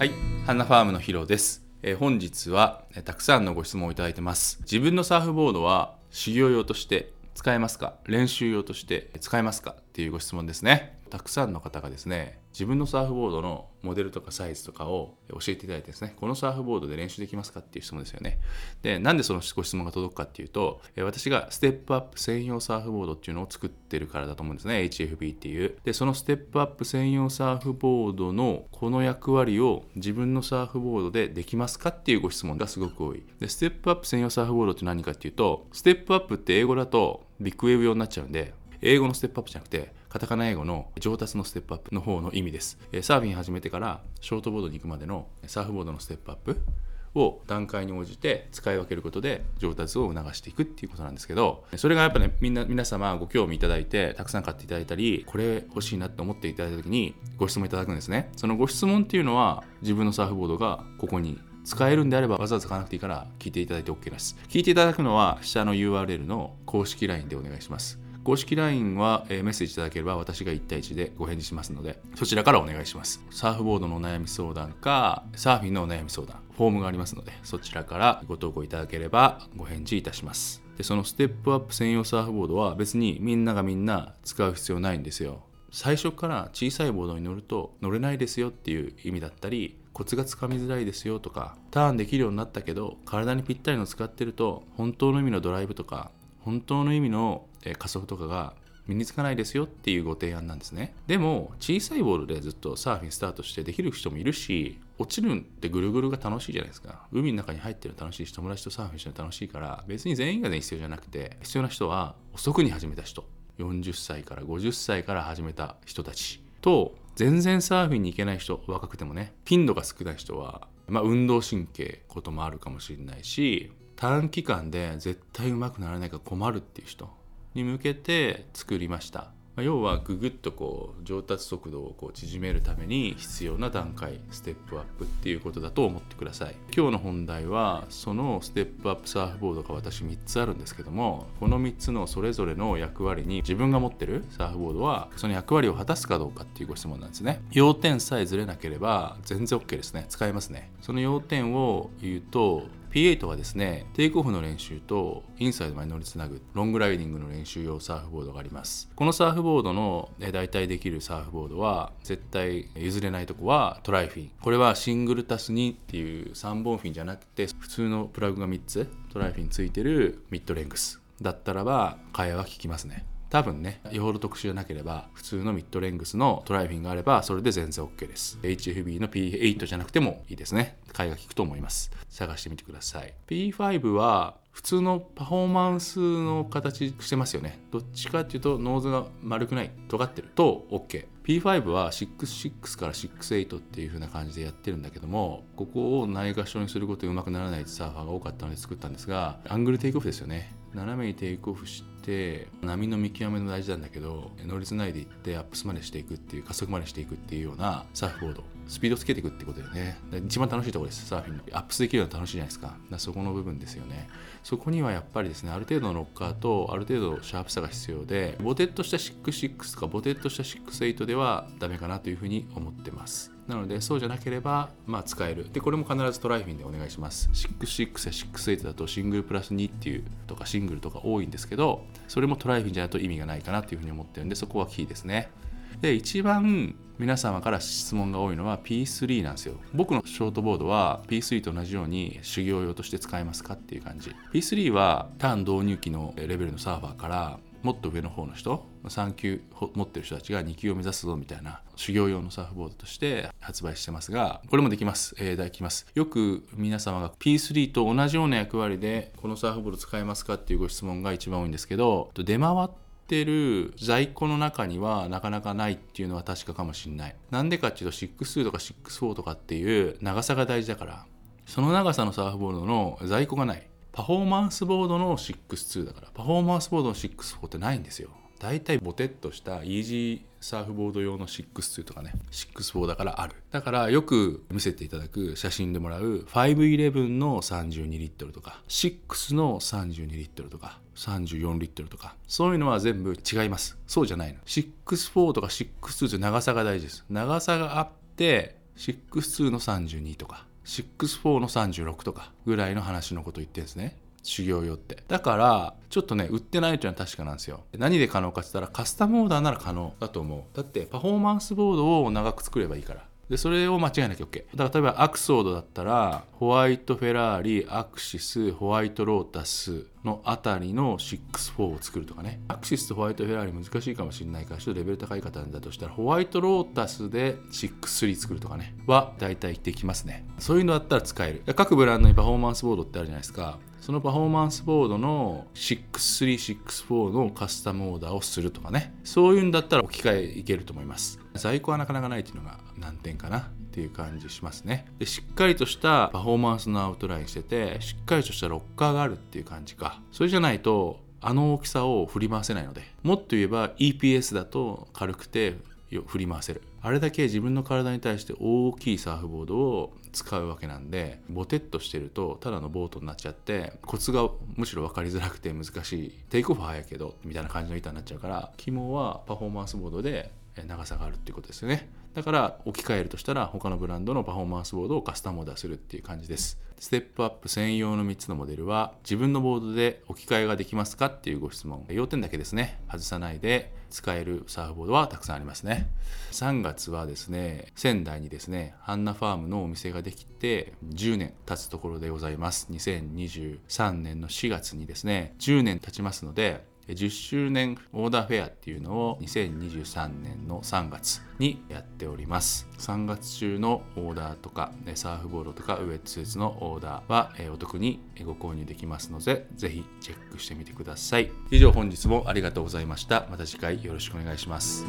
はい、ハンナファームのヒロです。えー本日は、えーたくさんのご質問をいただいてます。自分のサーフボードは修行用として使えますか？練習用として使えますか？っていうご質問ですね。たくさんの方がですね、自分のサーフボードのモデルとかサイズとかを教えていただいてですね、このサーフボードで練習できますかっていう質問ですよね。で、なんでそのご質問が届くかっていうと、私がステップアップ専用サーフボードっていうのを作ってるからだと思うんですね。HFB っていう。で、そのステップアップ専用サーフボードのこの役割を自分のサーフボードでできますかっていうご質問がすごく多い。で、ステップアップ専用サーフボードって何かっていうと、ステップアップって英語だとビッグウェーブ用になっちゃうんで、英語のステップアップじゃなくて、カタカナ英語の上達のステップアップの方の意味です。サーフィン始めてからショートボードに行くまでのサーフボードのステップアップを段階に応じて使い分けることで上達を促していくっていうことなんですけどそれがやっぱねみんな皆様ご興味いただいてたくさん買っていただいたりこれ欲しいなって思っていただいた時にご質問いただくんですね。そのご質問っていうのは自分のサーフボードがここに使えるんであればわざわざ買わなくていいから聞いていただいて OK です。聞いていただくのは下の URL の公式 LINE でお願いします。公式 LINE は、えメッセージいただければ私が1対1でご返事しますのでそちらからお願いします。サーフボードのお悩み相談かサーフィンのお悩み相談フォームがありますのでそちらからご投稿いただければご返事いたします。でそのステップアップ専用サーフボードは別にみんながみんな使う必要ないんですよ。最初から小さいボードに乗ると乗れないですよっていう意味だったりコツがつかみづらいですよとかターンできるようになったけど体にぴったりの使ってると本当の意味のドライブとか本当の意味の加速とかが身につかないですよっていうご提案なんですね。でも小さいボールでずっとサーフィンスタートしてできる人もいるし落ちるんってぐるぐるが楽しいじゃないですか。海の中に入ってるの楽しいし友達とサーフィンしてるの楽しいから別に全員が全員必要じゃなくて必要な人は遅くに始めた人。40歳から50歳から始めた人たちと全然サーフィンに行けない人若くてもね頻度が少ない人は、まあ、運動神経こともあるかもしれないし短期間で絶対上手くならないから困るっていう人に向けて作りました。まあ要はググッとこう上達速度をこう縮めるために必要な段階ステップアップっていうことだと思ってください。今日の本題はそのステップアップサーフボードが私3つあるんですけどもこの3つのそれぞれの役割に自分が持ってるサーフボードはその役割を果たすかどうかっていうご質問なんですね。要点さえずれなければ全然 OK ですね。使えますね。その要点を言うと P8 はですねテイクオフの練習とインサイドまで乗りつなぐロングライディングの練習用サーフボードがあります。このサーフボードのえ代替できるサーフボードは絶対譲れないとこはトライフィン。これはシングルプラス2っていう3本フィンじゃなくて普通のプラグが3つトライフィンついてるミッドレングス。だったらば替えは効きますね。多分ね、よほど特殊じゃなければ、普通のミッドレングスのトライフィンがあれば、それで全然 OK です。HFB の P8 じゃなくてもいいですね。替えが効くと思います。探してみてください。P5 は、普通のパフォーマンスの形してますよね。どっちかっていうと、ノーズが丸くない、尖ってると OK。P5 は66から68っていう風な感じでやってるんだけども、ここをないがしろにすることでうまくならないサーファーが多かったので作ったんですが、アングルテイクオフですよね。斜めにテイクオフして波の見極めも大事なんだけど乗りつないでいってアップスまでしていくっていう加速までしていくっていうようなサーフボード。スピードつけていくってことだよね。一番楽しいところですサーフィンの。アップスできるの楽しいじゃないですか。そこの部分ですよね。そこにはやっぱりですねある程度のロッカーとある程度シャープさが必要でボテッとした66とかボテッとした68ではダメかなというふうに思ってます。なのでそうじゃなければまあ使える。でこれも必ずトライフィンでお願いします。66や68だとシングルプラス2っていうとかシングルとか多いんですけどそれもトライフィンじゃないと意味がないかなというふうに思ってるんでそこはキーですね。で一番皆様から質問が多いのは P3 なんですよ。僕のショートボードは P3 と同じように修行用として使えますかっていう感じ。P3 はターン導入機のレベルのサーバーからもっと上の方の人3級持ってる人たちが2級を目指すぞみたいな修行用のサーフボードとして発売してますがこれもできます、えー、できます。よく皆様が P3 と同じような役割でこのサーフボード使えますかっていうご質問が一番多いんですけど出回ってる在庫の中にはなかなかないっていうのは確かかもしれない。なんでかっていうと62とか64とかっていう長さが大事だからその長さのサーフボードの在庫がない。パフォーマンスボードの62だからパフォーマンスボードの64ってないんですよ。だいたいボテッとしたイージーサーフボード用の62とかね64だからある。だからよく見せていただく写真でもらう511の32リットルとか6の32リットルとか34リットルとかそういうのは全部違います。そうじゃないの。64とか62って長さが大事です。長さがあって62の32とか。64の36とかぐらいの話のこと言ってるんですね修行よってだからちょっとね売ってないというのは確かなんですよ何で可能かって言ったらカスタムオーダーなら可能だと思うだってパフォーマンスボードを長く作ればいいからでそれを間違えなきゃ OK だから例えばアクソードだったらホワイトフェラーリアクシスホワイトロータスのあたりの64を作るとかね。アクシスとホワイトフェラーリ難しいかもしれないからちょっとレベル高い方だとしたらホワイトロータスで63作るとかね。は大体できますね。そういうのだったら使える。各ブランドにパフォーマンスボードってあるじゃないですか。そのパフォーマンスボードの6364のカスタムオーダーをするとかね。そういうんだったら置き換えいけると思います。在庫はなかなかないっていうのが難点かなっていう感じしますね。でしっかりとしたパフォーマンスのアウトラインしててしっかりとしたロッカーがあるっていう感じか。それじゃないとあの大きさを振り回せないので。もっと言えば EPS だと軽くて振り回せる。あれだけ自分の体に対して大きいサーフボードを使うわけなんでボテッとしてるとただのボートになっちゃってコツがむしろ分かりづらくて難しい。テイクオフ早いけどみたいな感じの板になっちゃうから肝はパフォーマンスボードで長さがあるっていうことですよね。だから置き換えるとしたら他のブランドのパフォーマンスボードをカスタムオーダーするっていう感じです。ステップアップ専用の3つのモデルは自分のボードで置き換えができますかっていうご質問。要点だけですね。外さないで使えるサーフボードはたくさんありますね。3月はですね仙台にですねハンナファームのお店ができて10年経つところでございます。2023年の4月にですね10年経ちますので10周年オーダーフェアっていうのを2023年の3月にやっております。3月中のオーダーとかサーフボードとかウェットスーツのオーダーはお得にご購入できますのでぜひチェックしてみてください。以上本日もありがとうございました。また次回よろしくお願いします。